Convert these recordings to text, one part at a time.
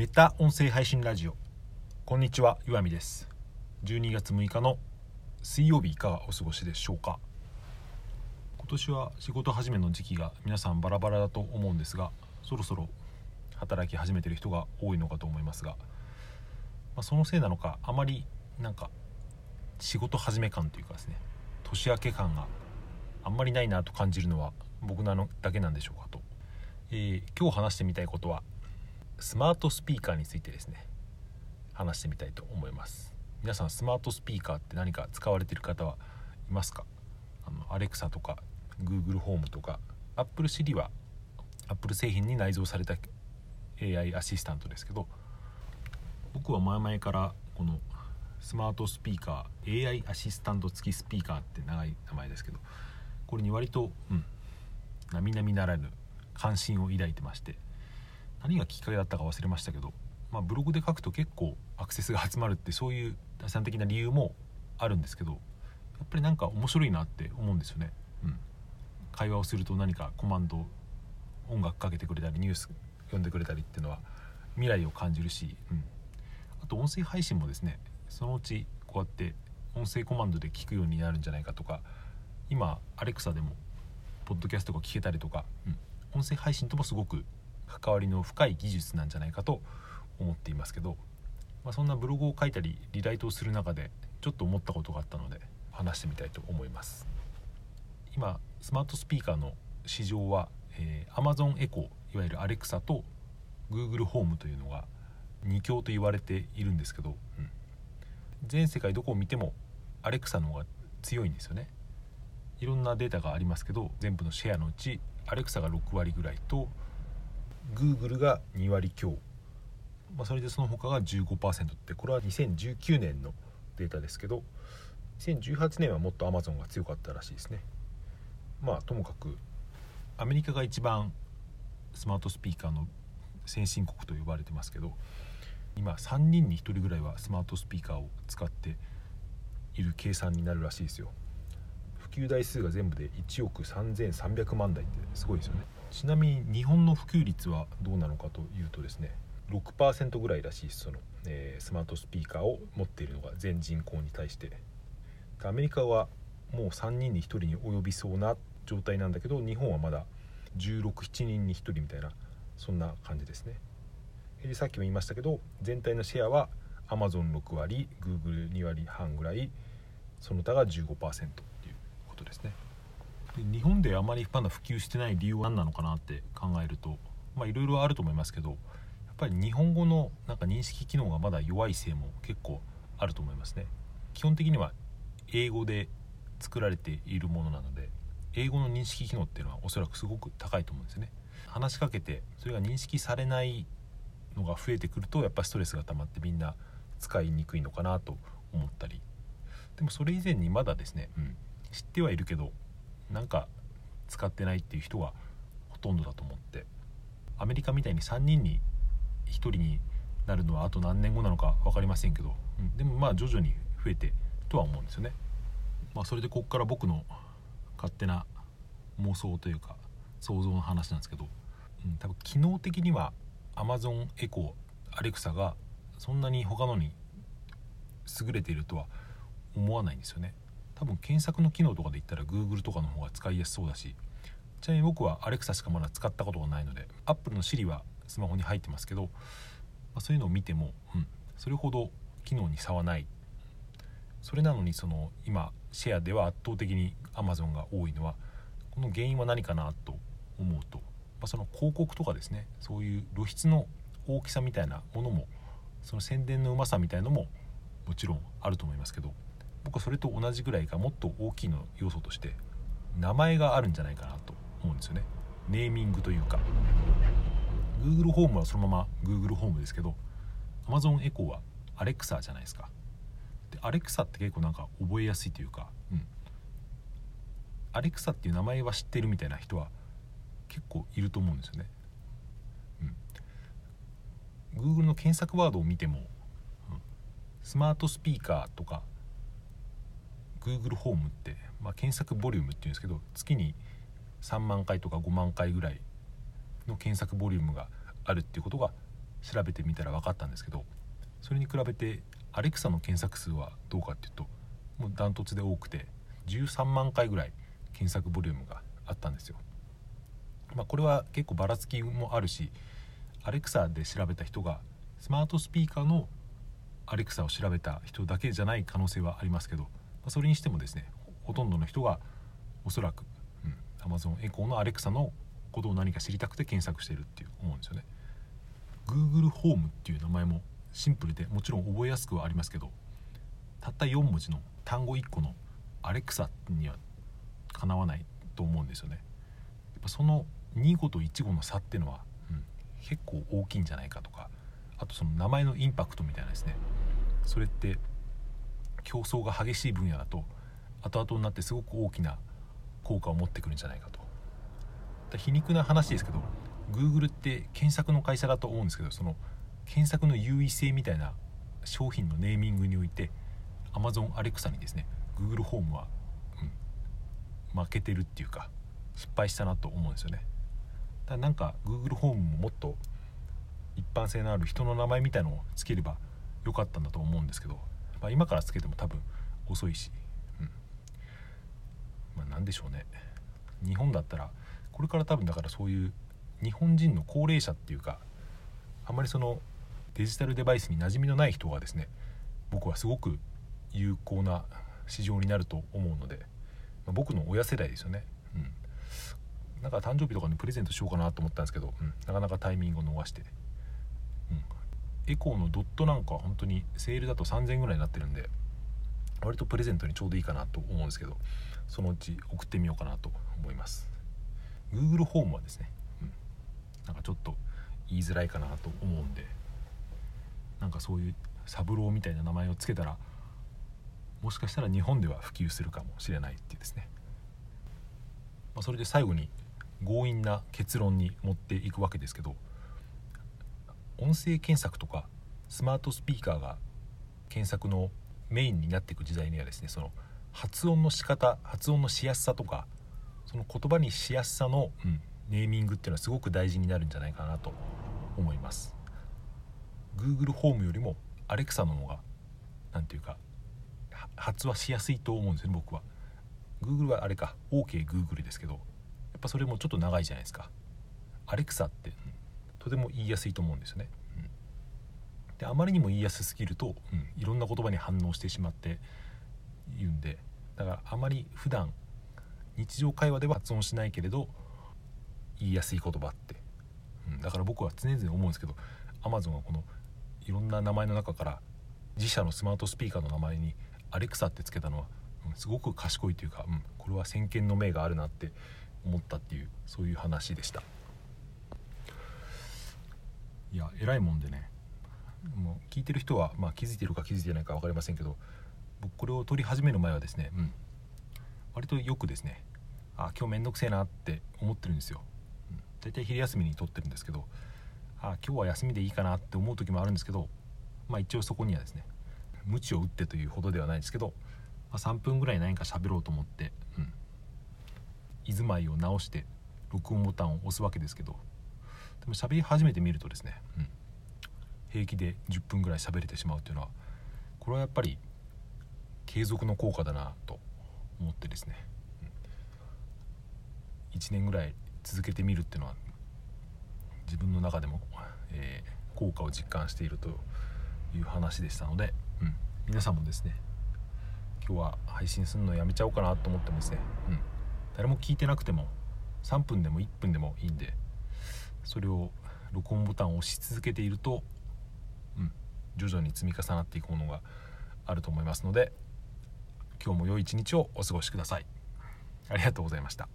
メタ音声配信ラジオ。こんにちは岩見です。12月6日の水曜日いかがお過ごしでしょうか？今年は仕事始めの時期が皆さんバラバラだと思うんですがそろそろ働き始めてる人が多いのかと思いますが、まあ、そのせいなのかあまりなんか仕事始め感というかですね年明け感があんまりないなと感じるのは僕なのだけなんでしょうかと、えー、今日話してみたいことはスマートスピーカーについてですね話してみたいと思います。皆さんスマートスピーカーって何か使われてる方はいますか？あのアレクサとか Google ホームとか Apple Siri は Apple 製品に内蔵された AI アシスタントですけど僕は前々からこのスマートスピーカー AI アシスタント付きスピーカーって長い名前ですけどこれに割とうん並々ならぬ関心を抱いてまして何がきっかけだったか忘れましたけど、まあ、ブログで書くと結構アクセスが集まるってそういう打算的な理由もあるんですけどやっぱりなんか面白いなって思うんですよね。うん、会話をすると何かコマンド音楽かけてくれたりニュース読んでくれたりっていうのは未来を感じるし、うん、あと音声配信もですねそのうちこうやって音声コマンドで聞くようになるんじゃないかとか今アレクサでもポッドキャストが聞けたりとか、うん、音声配信ともすごく関わりの深い技術なんじゃないかと思っていますけど、まあ、そんなブログを書いたりリライトをする中でちょっと思ったことがあったので話してみたいと思います。今スマートスピーカーの市場は、えー、Amazon エコいわゆる Alexa と Google ホームというのが2強と言われているんですけど、うん、全世界どこを見ても Alexa の方が強いんですよね。いろんなデータがありますけど全部のシェアのうち Alexa が6割ぐらいと Google が2割強、まあ、それでその他が15%ってこれは2019年のデータですけど2018年はもっと Amazon が強かったらしいですね。まあともかくアメリカが一番スマートスピーカーの先進国と呼ばれてますけど今3人に1人ぐらいはスマートスピーカーを使っている計算になるらしいですよ。及台数が全部で1億3300万台ってすごいですよね。ちなみに日本の普及率はどうなのかというとですね6%ぐらいらしいその、えー、スマートスピーカーを持っているのが全人口に対して。アメリカはもう3人に1人に及びそうな状態なんだけど日本はまだ167人に1人みたいなそんな感じですね。でさっきも言いましたけど全体のシェアは Amazon6 割 Google2 割半ぐらいその他が15%ことですね。で日本であまりまだ普及してない理由は何なのかなって考えるとまあいろいろあると思いますけどやっぱり日本語のなんか認識機能がまだ弱いせいも結構あると思いますね。基本的には英語で作られているものなので英語の認識機能っていうのはおそらくすごく高いと思うんですよね。話しかけてそれが認識されないのが増えてくるとやっぱストレスが溜まってみんな使いにくいのかなと思ったり。でもそれ以前にまだですね、うん、知ってはいるけどなんか使ってないっていう人がほとんどだと思ってアメリカみたいに3人に1人になるのはあと何年後なのか分かりませんけど、うん、でもまあ徐々に増えてとは思うんですよね。まあ、それでここから僕の勝手な妄想というか想像の話なんですけど、うん、多分機能的には Amazon エコーアレクサがそんなに他のに優れているとは思わないんですよね。多分検索の機能とかで言ったら Google とかの方が使いやすそうだしちなみに僕は Alexa しかまだ使ったことがないので Apple の Siri はスマホに入ってますけど、まあ、そういうのを見ても、うん、それほど機能に差はない。それなのにその今シェアでは圧倒的に Amazon が多いのはこの原因は何かなと思うと、まあ、その広告とかですねそういう露出の大きさみたいなものもその宣伝のうまさみたいなのももちろんあると思いますけど僕はそれと同じぐらいかもっと大きいの要素として名前があるんじゃないかなと思うんですよね。ネーミングというか。Google ホームはそのまま Google ホームですけど Amazon エコーは Alexa じゃないですか。で Alexa って結構なんか覚えやすいというかうん。アレクサっていう名前は知ってるみたいな人は結構いると思うんですよね。うん、Google の検索ワードを見ても、うん、スマートスピーカーとか Google ホームって、まあ、検索ボリュームっていうんですけど月に3万回とか5万回ぐらいの検索ボリュームがあるっていうことが調べてみたら分かったんですけどそれに比べてアレクサの検索数はどうかっていうともうダントツで多くて13万回ぐらい検索ボリュームがあったんですよ。まあ、これは結構ばらつきもあるしアレクサで調べた人がスマートスピーカーのアレクサを調べた人だけじゃない可能性はありますけど、あ、それにしてもですねほとんどの人がおそらく、うん、Amazon エコーのアレクサのことを何か知りたくて検索してるっていう思うんですよね。Google ホームっていう名前もシンプルでもちろん覚えやすくはありますけどたった4文字の単語1個のアレクサにはかなわないと思うんですよね。やっぱその2語と1語の差っていうのは、うん、結構大きいんじゃないかとかあとその名前のインパクトみたいなですねそれって競争が激しい分野だと後々になってすごく大きな効果を持ってくるんじゃないかと。皮肉な話ですけど Google って検索の会社だと思うんですけどその検索の優位性みたいな商品のネーミングにおいて Amazon Alexa にですね Google ホームは、うん、負けてるっていうか失敗したなと思うんですよね。だなんか Google ホームももっと一般性のある人の名前みたいのをつければよかったんだと思うんですけど、まあ、今からつけても多分遅いし、うん。まあ、何でしょうね。日本だったらこれから多分だからそういう日本人の高齢者っていうかあんまりそのデジタルデバイスに馴染みのない人がですね僕はすごく有効な市場になると思うので、まあ、僕の親世代ですよね、うん、なんか誕生日とかにプレゼントしようかなと思ったんですけど、うん、なかなかタイミングを逃して、エコーのドットなんかは本当にセールだと3000円ぐらいになってるんで割とプレゼントにちょうどいいかなと思うんですけどそのうち送ってみようかなと思います。Google ホームはですね、うん、なんかちょっと言いづらいかなと思うんでなんかそういう三郎みたいな名前を付けたらもしかしたら日本では普及するかもしれないっていうですね、まあ、それで最後に強引な結論に持っていくわけですけど音声検索とかスマートスピーカーが検索のメインになっていく時代にはですね。その発音の仕方発音のしやすさとかその言葉にしやすさの、うん、ネーミングっていうのはすごく大事になるんじゃないかなと思います。Google ホームよりも Alexa の方が何ていうか発話しやすいと思うんですよね僕は。Google はあれか OKGoogle ですけどやっぱそれもちょっと長いじゃないですか。Alexa って、とても言いやすいと思うんですよね、うん、であまりにも言いやすすぎると、うん、いろんな言葉に反応してしまって言うんでだからあまり普段日常会話では発音しないけれど言いやすい言葉って、うん、だから僕は常々思うんですけど Amazon はこのいろんな名前の中から自社のスマートスピーカーの名前にアレクサってつけたのは、うん、すごく賢いというか、うん、これは先見の明があるなって思ったっていうそういう話でした。いや偉いもんでね。もう聞いてる人は、まあ、気づいてるか気づいてないか分かりませんけど僕これを撮り始める前はですね、うん、割とよくですねあ今日めんどくせえなって思ってるんですよ、うん、大体昼休みに撮ってるんですけどあ今日は休みでいいかなって思う時もあるんですけどまあ一応そこにはですね鞭を打ってというほどではないですけど、まあ、3分ぐらい何か喋ろうと思って、うん、居住まいを直して録音ボタンを押すわけですけどでも喋り始めてみるとですね、うん、平気で10分ぐらい喋れてしまうというのはこれはやっぱり継続の効果だなと思ってですね、うん、1年ぐらい続けてみるっていうのは自分の中でも、えー、効果を実感しているという話でしたので、うん、皆さんもですね今日は配信するのやめちゃおうかなと思ってもですね、うん、誰も聞いてなくても3分でも1分でもいいんでそれを録音ボタンを押し続けていると、うん、徐々に積み重なっていくものがあると思いますので今日も良い一日をお過ごしください。ありがとうございました。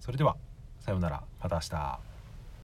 それではさようなら。また明日。